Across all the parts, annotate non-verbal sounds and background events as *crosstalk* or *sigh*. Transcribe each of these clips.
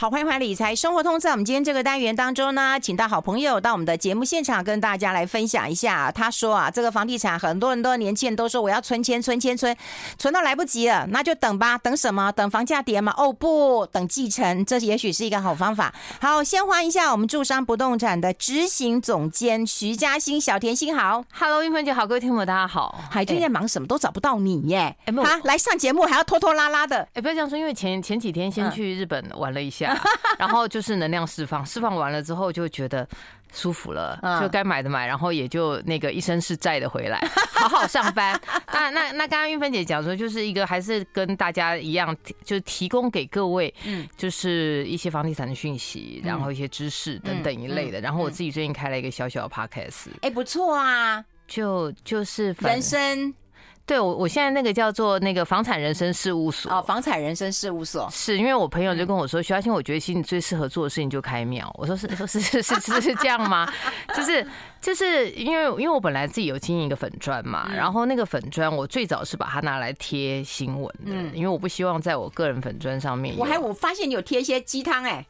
好，欢迎回来理财生活通。在我们今天这个单元当中呢，请到好朋友到我们的节目现场，跟大家来分享一下。他说啊，这个房地产很多人都年轻人都说我要存钱，存钱，存，存到来不及了，那就等吧。等什么？等房价跌吗？哦不，等继承，这也许是一个好方法。好，先欢迎一下我们住商不动产的执行总监徐嘉欣，小甜心好，Hello，韵芬姐好，各位听众大家好。还最近在忙什么？都找不到你耶。哎，没有，来上节目还要拖拖拉拉的。哎，不要这样说，因为前前几天先去日本玩了一下。*laughs* 然后就是能量释放，释放完了之后就觉得舒服了，就该买的买，然后也就那个一身是债的回来，*laughs* 好好上班。那那那刚刚玉芬姐讲说，就是一个还是跟大家一样，就是提供给各位，嗯，就是一些房地产的讯息，然后一些知识等等一类的。然后我自己最近开了一个小小的 podcast，哎，不错啊，就就是人生。对，我我现在那个叫做那个房产人生事务所哦，房产人生事务所是因为我朋友就跟我说，徐嘉欣，我觉得其实你最适合做的事情就开庙。我说是，说是是是是是这样吗？就是就是因为因为我本来自己有经营一个粉砖嘛，然后那个粉砖我最早是把它拿来贴新闻的，因为我不希望在我个人粉砖上面。我还我发现你有贴一些鸡汤哎。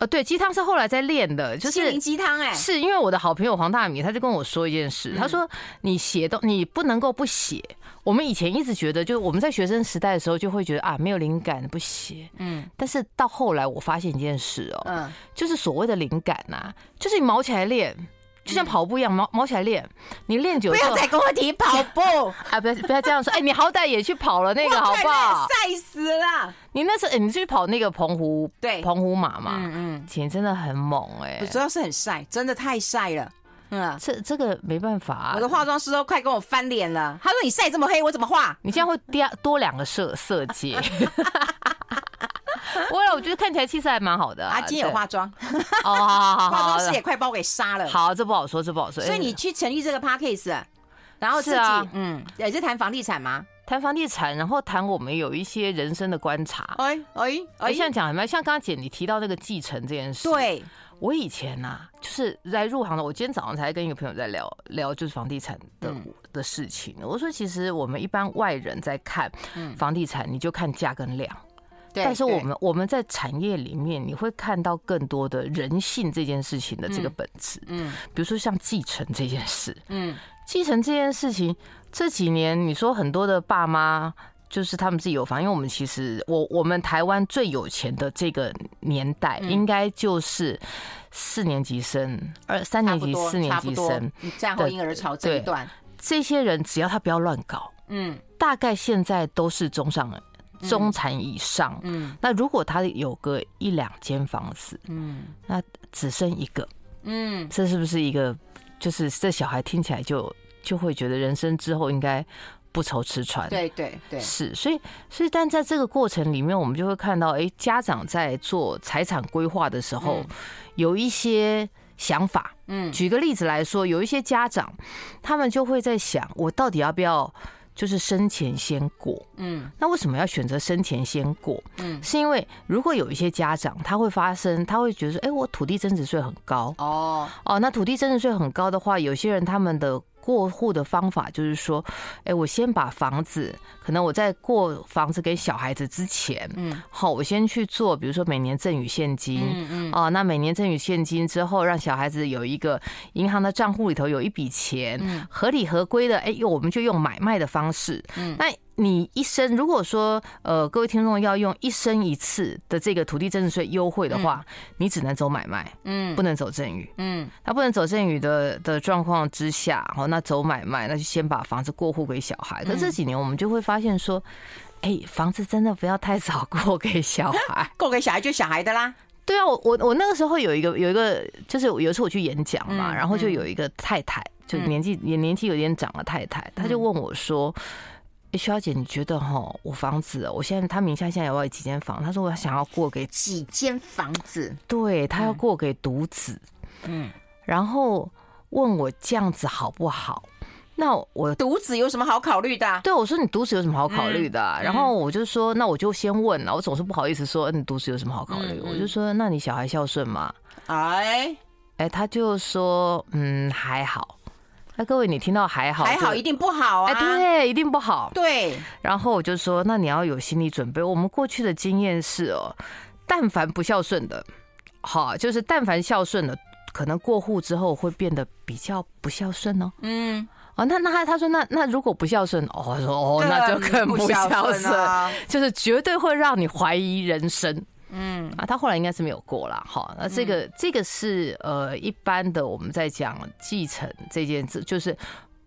呃，对，鸡汤是后来在练的，就是心灵鸡汤哎，是因为我的好朋友黄大米，他就跟我说一件事，他说你写都你不能够不写。我们以前一直觉得，就是我们在学生时代的时候就会觉得啊，没有灵感不写，嗯，但是到后来我发现一件事哦，嗯，就是所谓的灵感呐，就是你毛起来练。就像跑步一样，毛毛起来练。你练久了，不要再跟我提跑步 *laughs* 啊！不要不要这样说。哎，你好歹也去跑了那个，好不好？晒死了！你那时候，哎，你去跑那个澎湖，对，澎湖马嘛。嗯嗯，钱真的很猛哎，主要是很晒，真的太晒了。嗯，这这个没办法，我的化妆师都快跟我翻脸了。他说：“你晒这么黑，我怎么画？你这样会多多两个色色阶。*laughs* ”我我觉得看起来气色还蛮好的啊。今天有化妆哦，好好好，*laughs* 化妆师也快把我给杀了。好，这不好说，这不好说。所以你去成立这个 podcast，然后自己嗯，也是谈房地产吗？谈房地产，然后谈我们有一些人生的观察。哎哎哎，像讲什么？像刚刚姐你提到那个继承这件事。对，我以前呐，就是在入行的。我今天早上才跟一个朋友在聊聊，就是房地产的的事情。我说，其实我们一般外人在看房地产，你就看价跟量。但是我们我们在产业里面，你会看到更多的人性这件事情的这个本质。嗯，比如说像继承这件事，嗯，继承这件事情这几年，你说很多的爸妈就是他们自己有房，因为我们其实我我们台湾最有钱的这个年代，应该就是四年级生、二三年级、四年级生战后婴儿潮这一段，这些人只要他不要乱搞，嗯，大概现在都是中上人。中产以上，嗯，那如果他有个一两间房子，嗯，那只剩一个，嗯，这是不是一个，就是这小孩听起来就就会觉得人生之后应该不愁吃穿，对对对，是，所以所以但在这个过程里面，我们就会看到，哎，家长在做财产规划的时候有一些想法，嗯，举个例子来说，有一些家长他们就会在想，我到底要不要？就是生前先过，嗯，那为什么要选择生前先过？嗯，是因为如果有一些家长他会发生，他会觉得说，哎，我土地增值税很高，哦哦，那土地增值税很高的话，有些人他们的。过户的方法就是说，哎，我先把房子，可能我在过房子给小孩子之前，嗯，好，我先去做，比如说每年赠与现金，嗯嗯，哦，那每年赠与现金之后，让小孩子有一个银行的账户里头有一笔钱，嗯，合理合规的，哎，我们就用买卖的方式，嗯，那。你一生如果说呃，各位听众要用一生一次的这个土地增值税优惠的话，你只能走买卖，嗯，不能走赠与，嗯，那不能走赠与的的状况之下，哦，那走买卖，那就先把房子过户给小孩。可这几年我们就会发现说，哎，房子真的不要太早过给小孩，*laughs* 过给小孩就小孩的啦。对啊，我我我那个时候有一个有一个，就是有一次我去演讲嘛，然后就有一个太太，就年纪也年纪有点长的太太，她就问我说。哎，徐小姐，你觉得哈，我房子，我现在他名下现在有几间房？他说我想要过给几间房子，对，他要过给独子，嗯，然后问我这样子好不好？那我独子有什么好考虑的？对，我说你独子有什么好考虑的？然后我就说，那我就先问了，我总是不好意思说你独子有什么好考虑，我就说，那你小孩孝顺吗？哎哎，他就说，嗯，还好。那各位，你听到还好？还好一定不好啊！哎，对，一定不好。对。然后我就说，那你要有心理准备。我们过去的经验是哦，但凡不孝顺的，好，就是但凡孝顺的，可能过户之后会变得比较不孝顺哦。嗯，哦，那那他他说那那如果不孝顺，哦，说哦，那就更不孝顺，就是绝对会让你怀疑人生。嗯啊，他后来应该是没有过了。哈，那这个这个是呃一般的我们在讲继承这件事，就是。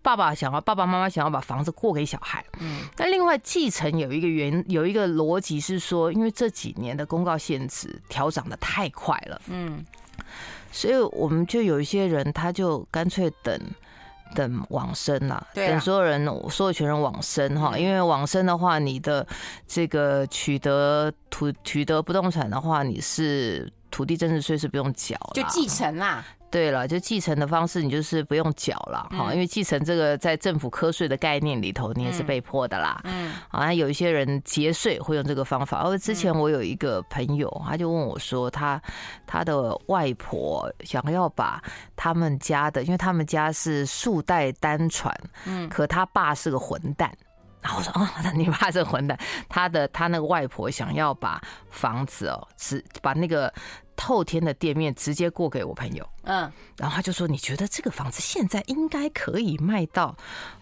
爸爸想要，爸爸妈妈想要把房子过给小孩。嗯，但另外继承有一个原有一个逻辑是说，因为这几年的公告限制调涨的太快了，嗯，所以我们就有一些人他就干脆等等往生啦，等所有人所有权人往生哈，因为往生的话，你的这个取得土取得不动产的话，你是土地增值税是不用缴，就继承啦。对了，就继承的方式，你就是不用缴了哈，因为继承这个在政府课税的概念里头，你也是被迫的啦。嗯，好像有一些人节税会用这个方法。而之前我有一个朋友，他就问我说，他他的外婆想要把他们家的，因为他们家是数代单传，嗯，可他爸是个混蛋。然后我说，哦，*laughs* 你爸是个混蛋，他的他那个外婆想要把房子哦，是把那个。透天的店面直接过给我朋友，嗯，然后他就说：“你觉得这个房子现在应该可以卖到？”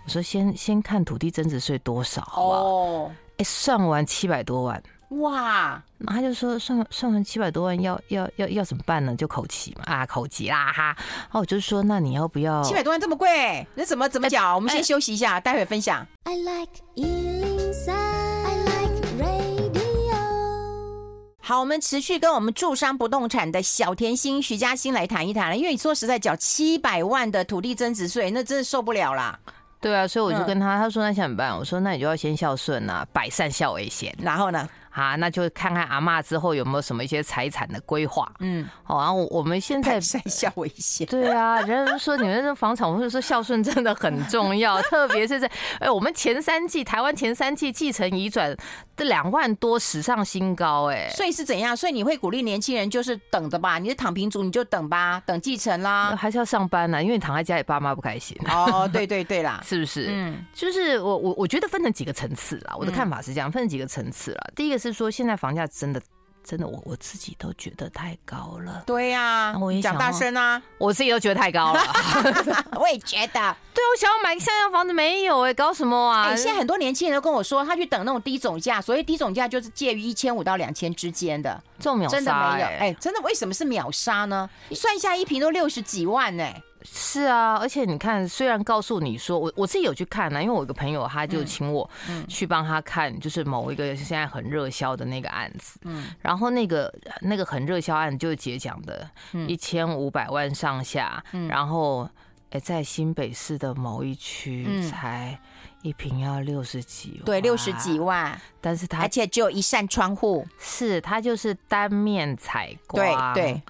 我说：“先先看土地增值税多少，好不好？”哦，哎，算完七百多万，哇！然后他就说：“算算完七百多万，要要要要怎么办呢？就口急嘛，啊，口急啦哈！”然后我就说：“那你要不要？七百多万这么贵，那怎么怎么讲？我们先休息一下，待会分享。” I like 好，我们持续跟我们住商不动产的小甜心徐嘉欣来谈一谈了。因为你说实在缴七百万的土地增值税，那真的受不了啦。对啊，所以我就跟他，他说那想怎么办？我说那你就要先孝顺啊，百善孝为先。然后呢？啊，那就看看阿妈之后有没有什么一些财产的规划。嗯，好，然后我们现在善孝为先。对啊，人家说你们这房产，我们说孝顺真的很重要，*laughs* 特别是在哎，我们前三季台湾前三季继承移转的两万多，史上新高哎。所以是怎样？所以你会鼓励年轻人就是等的吧？你是躺平族，你就等吧，等继承啦。还是要上班呢？因为你躺在家里，爸妈不开心。哦，对对对啦，*laughs* 是不是？嗯，就是我我我觉得分成几个层次啦。我的看法是这样，分成几个层次啦。第一个是说现在房价。真的，真的，我我自己都觉得太高了。对呀，我也讲大声啊，我自己都觉得太高了。*laughs* 我也觉得，*laughs* 对，我想要买个像样房子，没有哎，搞什么啊？哎，现在很多年轻人都跟我说，他去等那种低总价，所以低总价就是介于一千五到两千之间的，这种秒杀，真的没有。哎，真的，为什么是秒杀呢？算一下一坪都六十几万呢。是啊，而且你看，虽然告诉你说，我我自己有去看呢、啊，因为我有个朋友，他就请我去帮他看，就是某一个现在很热销的那个案子，嗯，然后那个那个很热销案就是姐讲的，一千五百万上下，然后哎，在新北市的某一区才一瓶要六十几万，对，六十几万，但是他而且只有一扇窗户，是他就是单面采光，对对。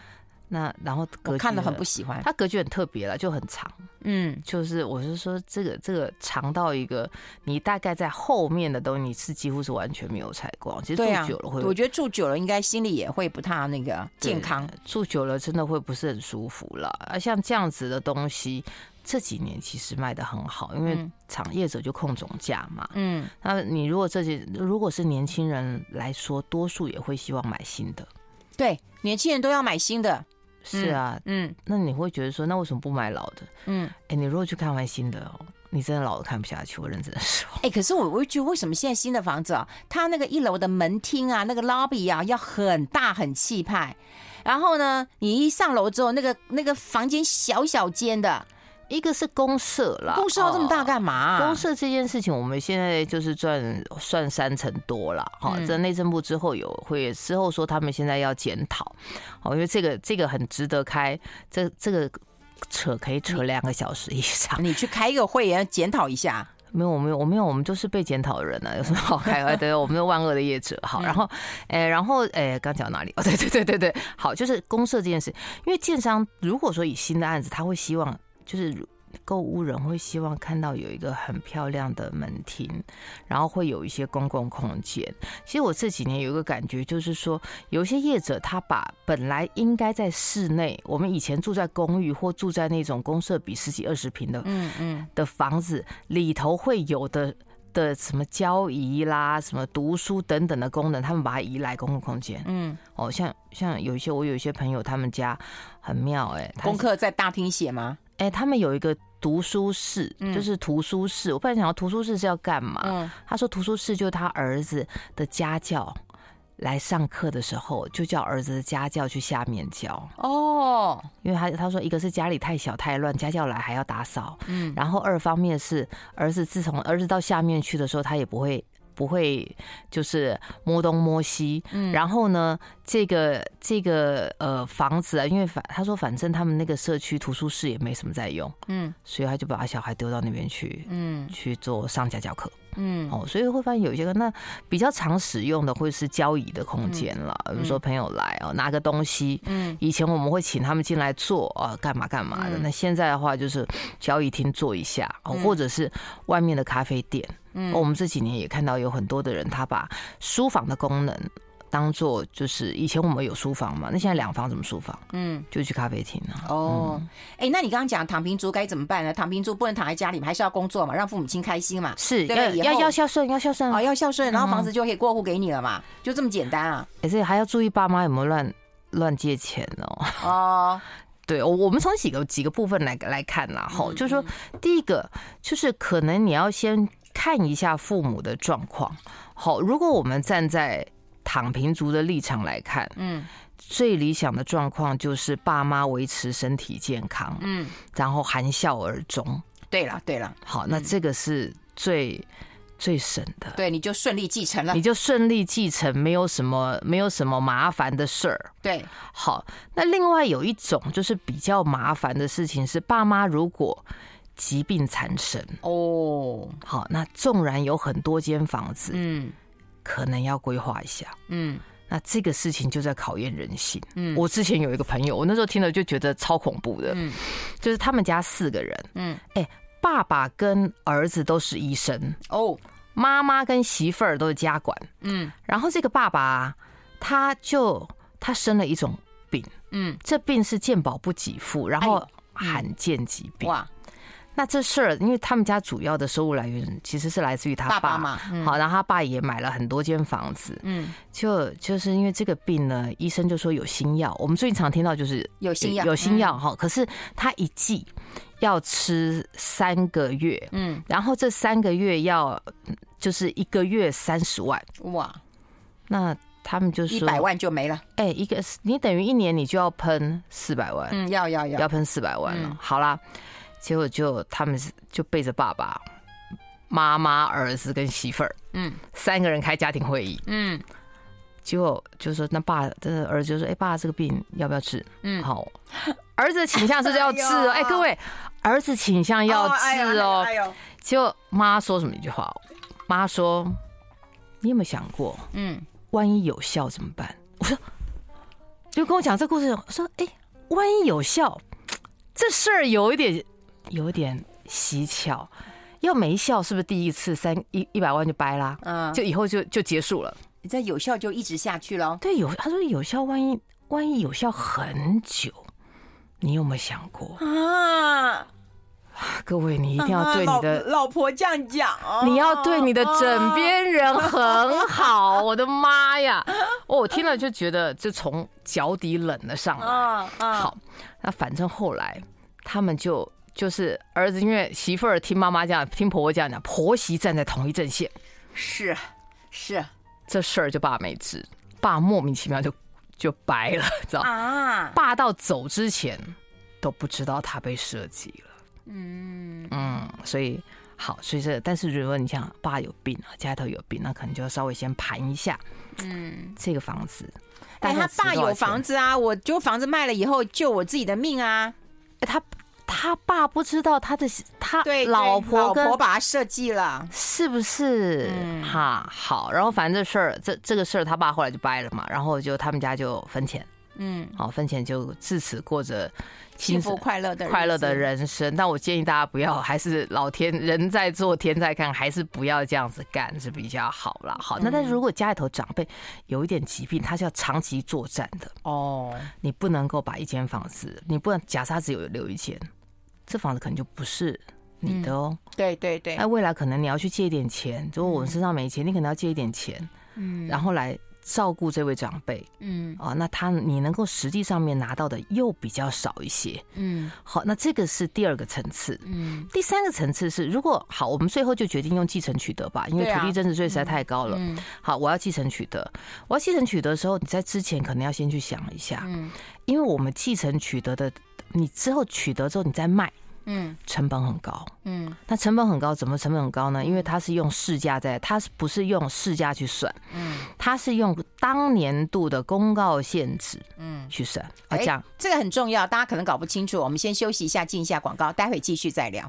那然后格局看得很不喜欢，它格局很特别了，就很长。嗯，就是我是说这个这个长到一个，你大概在后面的东西你是几乎是完全没有采光。其实住久了会，我觉得住久了应该心里也会不太那个健康。住久了真的会不是很舒服了。啊，像这样子的东西，这几年其实卖的很好，因为厂业者就控总价嘛。嗯，那你如果这些如果是年轻人来说，多数也会希望买新的。对，年轻人都要买新的。是啊，嗯，那你会觉得说，那为什么不买老的？嗯，哎，你如果去看完新的哦，你真的老的看不下去，我认真的说。哎，可是我我觉得为什么现在新的房子啊，它那个一楼的门厅啊，那个 lobby 啊，要很大很气派，然后呢，你一上楼之后，那个那个房间小小间的。一个是公社啦，公社要这么大干嘛、啊哦？公社这件事情，我们现在就是赚算三成多了哈。在内政部之后有会之后说他们现在要检讨，哦，因为这个这个很值得开，这这个扯可以扯两个小时以上。*laughs* 你去开一个会也要检讨一下？没有，我没有，我没有，我们就是被检讨的人呢、啊，*laughs* 有什么好开？对，*laughs* 我们是万恶的业者。好，然后，哎，然后，哎，刚讲哪里？哦，对对对对对，好，就是公社这件事，因为建商如果说以新的案子，他会希望。就是购物人会希望看到有一个很漂亮的门厅，然后会有一些公共空间。其实我这几年有一个感觉，就是说有些业者他把本来应该在室内，我们以前住在公寓或住在那种公社比十几二十平的，嗯嗯的房子里头会有的的什么交易啦、什么读书等等的功能，他们把它移来公共空间。嗯，哦，像像有一些我有一些朋友，他们家很妙哎、欸，功课在大厅写吗？哎、欸，他们有一个读书室，就是图书室。嗯、我本来想要图书室是要干嘛？嗯，他说图书室就是他儿子的家教。来上课的时候，就叫儿子的家教去下面教哦，因为他他说，一个是家里太小太乱，家教来还要打扫，嗯，然后二方面是儿子自从儿子到下面去的时候，他也不会不会就是摸东摸西，嗯，然后呢，这个这个呃房子啊，因为反他说反正他们那个社区图书室也没什么在用，嗯，所以他就把小孩丢到那边去，嗯，去做上家教课。嗯，哦，所以会发现有一些个那比较常使用的会是交易的空间了，比如说朋友来哦拿个东西，嗯，以前我们会请他们进来坐啊干嘛干嘛的，那现在的话就是交易厅坐一下，或者是外面的咖啡店，嗯，我们这几年也看到有很多的人他把书房的功能。当做就是以前我们有书房嘛，那现在两房怎么书房？嗯，就去咖啡厅了。哦，哎、嗯欸，那你刚刚讲躺平族该怎么办呢？躺平族不能躺在家里嘛，还是要工作嘛，让父母亲开心嘛？是，要要要孝顺，要孝顺哦，要孝顺，然后房子就可以过户给你了嘛，嗯、就这么简单啊。可是还要注意爸妈有没有乱乱借钱哦。哦，*laughs* 对，我我们从几个几个部分来来看啦，哈、嗯，就是说第一个就是可能你要先看一下父母的状况。好，如果我们站在躺平族的立场来看，嗯，最理想的状况就是爸妈维持身体健康，嗯，然后含笑而终。对了，对了，好，那这个是最最省的。对，你就顺利继承了，你就顺利继承，没有什么没有什么麻烦的事儿。对，好，那另外有一种就是比较麻烦的事情是，爸妈如果疾病缠身，哦，好，那纵然有很多间房子，嗯。可能要规划一下，嗯，那这个事情就在考验人性。嗯，我之前有一个朋友，我那时候听了就觉得超恐怖的，嗯，就是他们家四个人，嗯，哎，爸爸跟儿子都是医生，哦，妈妈跟媳妇儿都是家管，嗯，然后这个爸爸他就他生了一种病，嗯，这病是健保不给付，然后罕见疾病，哇。那这事儿，因为他们家主要的收入来源其实是来自于他爸嘛，好，然后他爸也买了很多间房子，嗯，就就是因为这个病呢，医生就说有新药，我们最近常听到就是有新药，有新药哈，可是他一剂要吃三个月，嗯，然后这三个月要就是一个月三十万，哇，那他们就说一百万就没了，哎，一个你等于一年你就要喷四百万，嗯，要要要。要喷四百万了，好啦。结果就他们就背着爸爸妈妈、儿子跟媳妇儿，嗯，三个人开家庭会议，嗯，结果就说那爸的儿子就说：“哎，爸，这个病要不要治？”嗯，好，儿子倾向是要治哦。*laughs* 哎，各位，儿子倾向要治哦。结果妈说什么一句话？妈说：“你有没有想过，嗯，万一有效怎么办？”我说：“就跟我讲这故事，说，哎，万一有效，这事儿有一点。”有点蹊跷，要没效是不是第一次三一一百万就掰啦？嗯，就以后就就结束了。你在有效就一直下去了。对，有他说有效，万一万一有效很久，你有没有想过啊？各位，你一定要对你的老婆这样讲，你要对你的枕边人很好。我的妈呀！*laughs* 哦，我听了就觉得就从脚底冷了上来。好，那反正后来他们就。就是儿子，因为媳妇儿听妈妈这样，听婆婆这样讲，婆媳站在同一阵线，是是，这事儿就爸没治，爸莫名其妙就就掰了，知道？啊？爸到走之前都不知道他被设计了，嗯。嗯，所以好，所以这但是如果你想爸有病啊，家里头有病，那可能就要稍微先盘一下，嗯，这个房子，哎，他爸有房子啊，我就房子卖了以后救我自己的命啊，哎他。他爸不知道他的他老婆跟老婆把他设计了，是不是？嗯，哈，好，然后反正这事儿，这这个事儿，他爸后来就掰了嘛，然后就他们家就分钱，嗯，好，分钱就自此过着幸福快乐的快乐的人生。但我建议大家不要，还是老天人在做天在看，还是不要这样子干是比较好啦。好，那但是如果家里头长辈有一点疾病，他是要长期作战的哦，你不能够把一间房子，你不能假设他只有留一间。这房子可能就不是你的哦。对对对。那未来可能你要去借一点钱，如果我们身上没钱，你可能要借一点钱，嗯，然后来。照顾这位长辈，嗯，啊，那他你能够实际上面拿到的又比较少一些，嗯，好，那这个是第二个层次，嗯，第三个层次是，如果好，我们最后就决定用继承取得吧，因为土地增值税实在太高了，嗯，好，我要继承取得，我要继承取得的时候，你在之前可能要先去想一下，嗯，因为我们继承取得的，你之后取得之后你再卖。嗯，成本很高。嗯，那成本很高，怎么成本很高呢？因为它是用市价在，它是不是用市价去算？嗯，它是用当年度的公告限值，嗯，去算。啊，这样这个很重要，大家可能搞不清楚。我们先休息一下，进一下广告，待会继续再聊。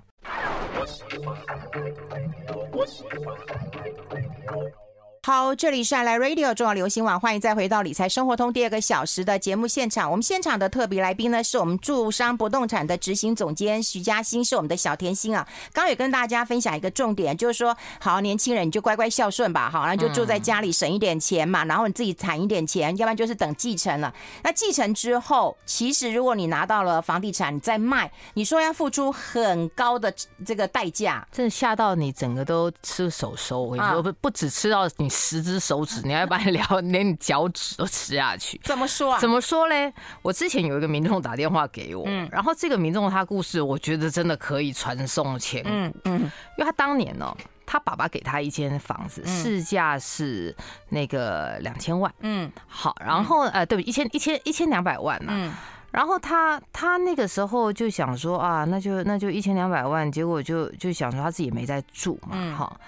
好，这里是爱来 Radio 重要流行网，欢迎再回到理财生活通第二个小时的节目现场。我们现场的特别来宾呢，是我们住商不动产的执行总监徐嘉欣，是我们的小甜心啊。刚也跟大家分享一个重点，就是说，好年轻人你就乖乖孝顺吧，好，然后就住在家里省一点钱嘛，然后你自己攒一点钱，要不然就是等继承了。那继承之后，其实如果你拿到了房地产，你再卖，你说要付出很高的这个代价，真的吓到你整个都吃手收。我跟你说，不不只吃到你。十只手指，你还要把你聊，连你脚趾都吃下去？*laughs* 怎么说啊？怎么说嘞？我之前有一个民众打电话给我，嗯，然后这个民众他故事，我觉得真的可以传颂千古，嗯嗯，因为他当年呢，他爸爸给他一间房子，市价是那个两千万，嗯，好，然后呃，对，一千一千一千两百万呢，嗯，然后他他那个时候就想说啊，那就那就一千两百万，结果就就想说他自己没在住嘛，哈。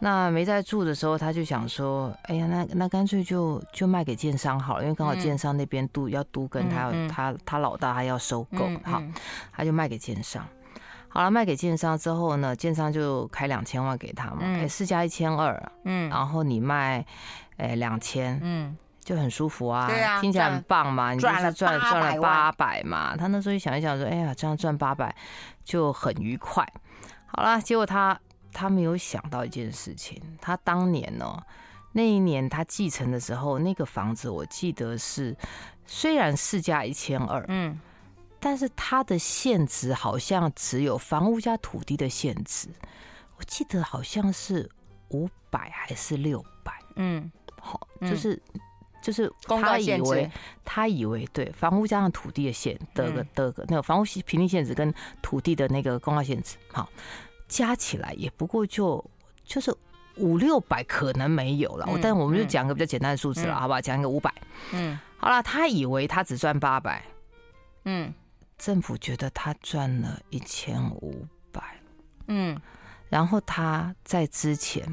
那没在住的时候，他就想说：“哎呀，那那干脆就就卖给建商好了，因为刚好建商那边都要都跟他要他他老大还要收购，好，他就卖给建商。好了，卖给建商之后呢，建商就开两千万给他嘛，哎，市价一千二，嗯，然后你卖，哎，两千，嗯，就很舒服啊，对啊，听起来很棒嘛，你就是赚赚了八百嘛。他那时候一想一想说：哎呀，这样赚八百就很愉快。好了，结果他。他没有想到一件事情，他当年呢，那一年他继承的时候，那个房子我记得是虽然市价一千二，嗯，但是它的限值好像只有房屋加土地的限值，我记得好像是五百还是六百，嗯，好，就是就是他以为他以为对房屋加上土地的限的个的个那个房屋平均限值跟土地的那个公告限值，好。加起来也不过就就是五六百，可能没有了。但我们就讲个比较简单的数字了，好不好？讲一个五百。嗯，好了，他以为他只赚八百。嗯，政府觉得他赚了一千五百。嗯，然后他在之前，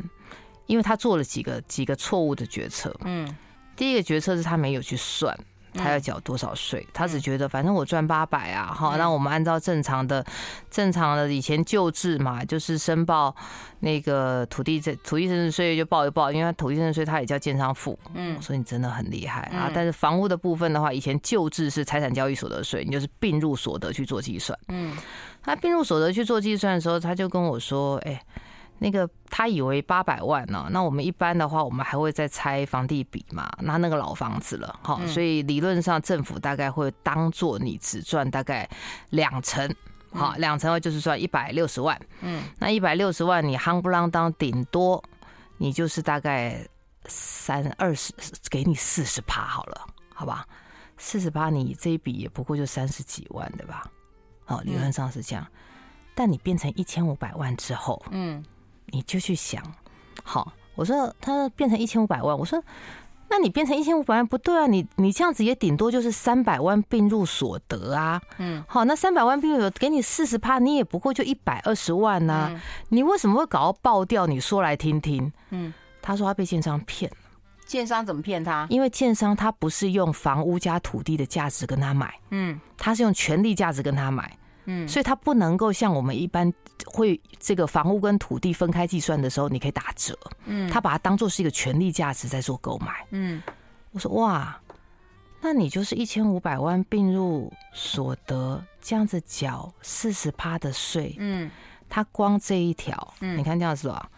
因为他做了几个几个错误的决策。嗯，第一个决策是他没有去算。他要缴多少税？他只觉得反正我赚八百啊，好，那我们按照正常的、正常的以前旧制嘛，就是申报那个土地这土地增值税就报一报，因为土地增值税他也叫建商付，嗯，所以你真的很厉害啊。但是房屋的部分的话，以前旧制是财产交易所得税，你就是并入所得去做计算，嗯，他并入所得去做计算的时候，他就跟我说，哎。那个他以为八百万呢，那我们一般的话，我们还会再拆房地比嘛，那那个老房子了，哈，所以理论上政府大概会当做你只赚大概两成，好，两成就是赚一百六十万，嗯，那一百六十万你夯不啷当顶多你就是大概三二十，给你四十趴好了，好吧，四十趴你这一笔也不过就三十几万对吧？哦，理论上是这样，但你变成一千五百万之后，嗯。你就去想，好，我说他变成一千五百万，我说，那你变成一千五百万不对啊，你你这样子也顶多就是三百万并入所得啊，嗯，好，那三百万并入所得给你四十趴，你也不过就一百二十万呐、啊，你为什么会搞到爆掉？你说来听听。嗯，他说他被建商骗了，建商怎么骗他？因为建商他不是用房屋加土地的价值跟他买，嗯，他是用权利价值跟他买。嗯，所以它不能够像我们一般会这个房屋跟土地分开计算的时候，你可以打折。嗯，他把它当做是一个权利价值在做购买。嗯，我说哇，那你就是一千五百万并入所得这样子缴四十趴的税。嗯，他光这一条，嗯，你看这样子多少？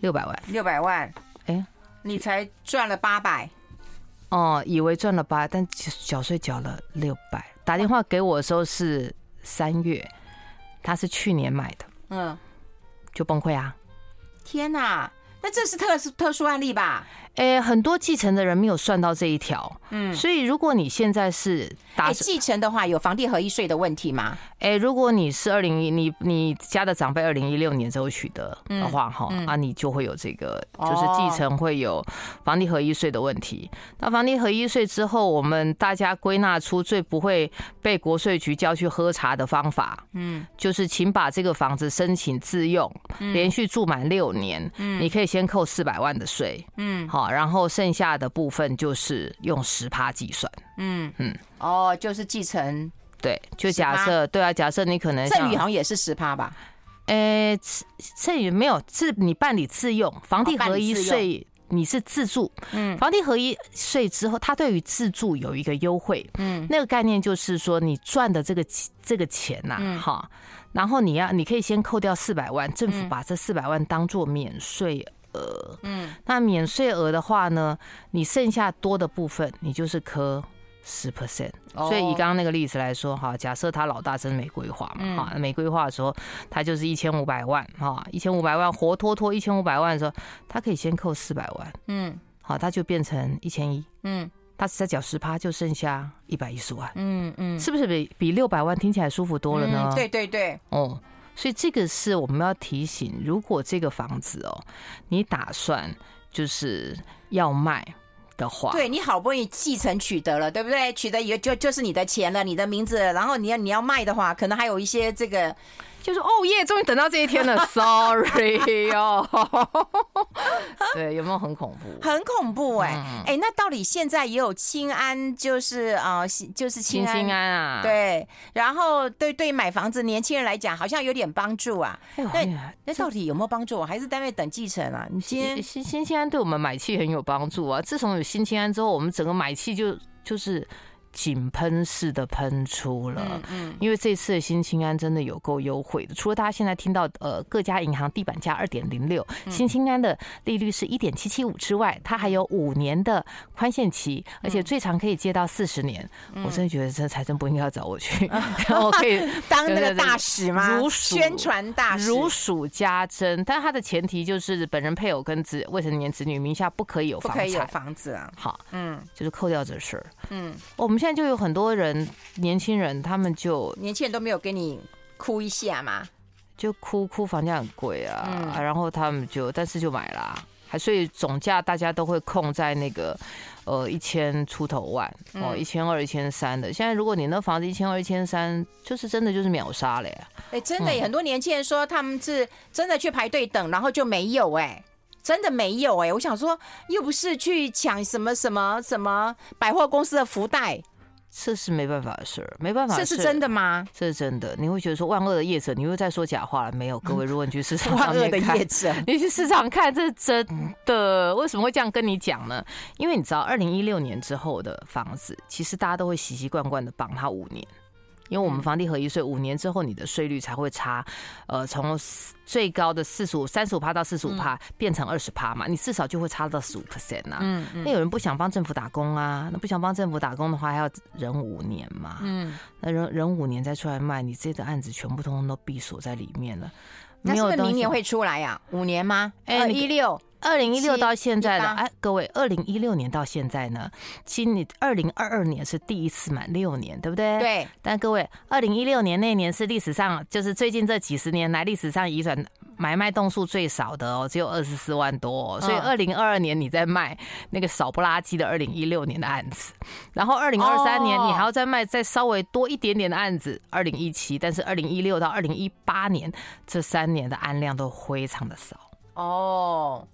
六百万。六百万。哎，你才赚了八百。哦，以为赚了八，但缴税缴了六百。打电话给我的时候是。三月，他是去年买的，嗯，就崩溃啊，天哪。那这是特殊特殊案例吧？诶，很多继承的人没有算到这一条，嗯，所以如果你现在是打继承的话，有房地合一税的问题吗？诶，如果你是二零一你你家的长辈二零一六年之后取得的话，哈、嗯。嗯，啊，你就会有这个，就是继承会有房地合一税的问题。那房地合一税之后，我们大家归纳出最不会被国税局叫去喝茶的方法，嗯，就是请把这个房子申请自用，连续住满六年，嗯，你可以先扣四百万的税，嗯，好。然后剩下的部分就是用十趴计算，嗯嗯，哦，就是继承，对，就假设，对啊，假设你可能赠与好像也是十趴吧？诶，赠与没有，是你办理自用，房地合一税你是自住，嗯，房地合一税之后，它对于自住有一个优惠，嗯，那个概念就是说你赚的这个这个钱呐，哈，然后你要你可以先扣掉四百万，政府把这四百万当做免税。呃，嗯，那免税额的话呢，你剩下多的部分，你就是扣十 percent。所以以刚刚那个例子来说，哈，假设他老大真没规划嘛，哈，没规划的时候，他就是一千五百万，哈，一千五百万活脱脱一千五百万的时候，他可以先扣四百万，嗯，好，他就变成一千一，嗯，他只在缴十趴，就剩下一百一十万，嗯嗯，是不是比比六百万听起来舒服多了呢？对对对，哦。所以这个是我们要提醒，如果这个房子哦，你打算就是要卖的话，对，你好不容易继承取得了，对不对？取得也就就是你的钱了，你的名字，然后你要你要卖的话，可能还有一些这个。就是哦耶，终于等到这一天了，*laughs* Sorry 哦。*laughs* 对，有没有很恐怖？很恐怖哎、欸、哎、嗯欸，那到底现在也有清安，就是啊、呃，就是清安，青安啊。对，然后对对，买房子年轻人来讲，好像有点帮助啊。那、哎、那到底有没有帮助？还是单位等继承啊？你今天新新青安对我们买气很有帮助啊。自从有新青安之后，我们整个买气就就是。井喷式的喷出了，嗯嗯，因为这次的新青安真的有够优惠的。除了大家现在听到呃各家银行地板价二点零六，新青安的利率是一点七七五之外，它还有五年的宽限期，而且最长可以借到四十年。我真的觉得这财政部应该要找我去，*laughs* 然后可以当那个大使吗？*laughs* 如数宣传大使，如数家珍。但它的前提就是本人配偶跟子未成年子女名下不可以有房产，不可以有房子啊。好，嗯，就是扣掉这事儿。嗯，我们现在。现在就有很多人，年轻人，他们就年轻人都没有给你哭一下嘛，就哭哭房价很贵啊，嗯、啊，然后他们就但是就买了，还所以总价大家都会控在那个呃一千出头万哦，一千二、一千三的。现在如果你那房子一千二、一千三，就是真的就是秒杀了呀！哎，真的，很多年轻人说他们是真的去排队等，然后就没有哎。真的没有哎，我想说，又不是去抢什么什么什么百货公司的福袋，这是没办法的事儿，没办法。这是真的吗？这是真的。你会觉得说万恶的业者，你又在说假话了没有？各位，如果你去市 *laughs* 场上面看，万恶的业者，你去市场看，这是真的。为什么会这样跟你讲呢？因为你知道，二零一六年之后的房子，其实大家都会习习惯惯的绑它五年。因为我们房地合一税五年之后，你的税率才会差，呃，从最高的四十五、三十五趴到四十五趴变成二十趴嘛，你至少就会差到十五 percent 啊。嗯，那有人不想帮政府打工啊，那不想帮政府打工的话，还要忍五年嘛。嗯，那忍忍五年再出来卖，你这个案子全部通通都闭锁在里面了。那是不是明年会出来呀？五年吗？哎，一六。二零一六到现在的哎，各位，二零一六年到现在呢，今年二零二二年是第一次满六年，对不对？对。但各位，二零一六年那年是历史上，就是最近这几十年来历史上遗转买卖栋数最少的哦，只有二十四万多。所以二零二二年你在卖那个少不拉几的二零一六年的案子，然后二零二三年你还要再卖再稍微多一点点的案子，二零一七，但是二零一六到二零一八年这三年的案量都非常的少哦。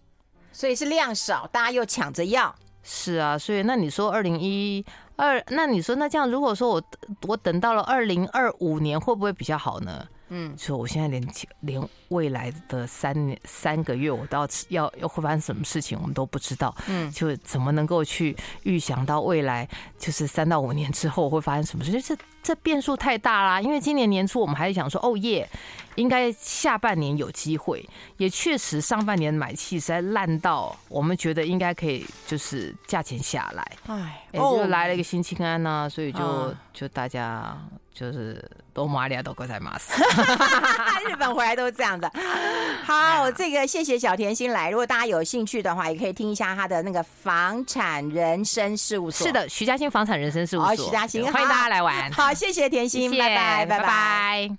所以是量少，大家又抢着要。是啊，所以那你说二零一二，那你说那这样，如果说我我等到了二零二五年，会不会比较好呢？嗯，所以我现在连连未来的三年三个月，我都要要要会发生什么事情，我们都不知道。嗯，就怎么能够去预想到未来，就是三到五年之后会发生什么事？就是这变数太大啦。因为今年年初我们还是想说，哦耶，应该下半年有机会，也确实上半年买气实在烂到我们觉得应该可以，就是价钱下来。哎。哎，就来了一个新青安呐，所以就就大家就是都马里亚都过在马斯，*laughs* 日本回来都是这样的。好，这个谢谢小甜心来，如果大家有兴趣的话，也可以听一下他的那个房产人生事务所。是的，徐嘉欣房产人生事务所。徐嘉欣，欢迎大家来玩。好，谢谢甜心，拜拜，拜拜。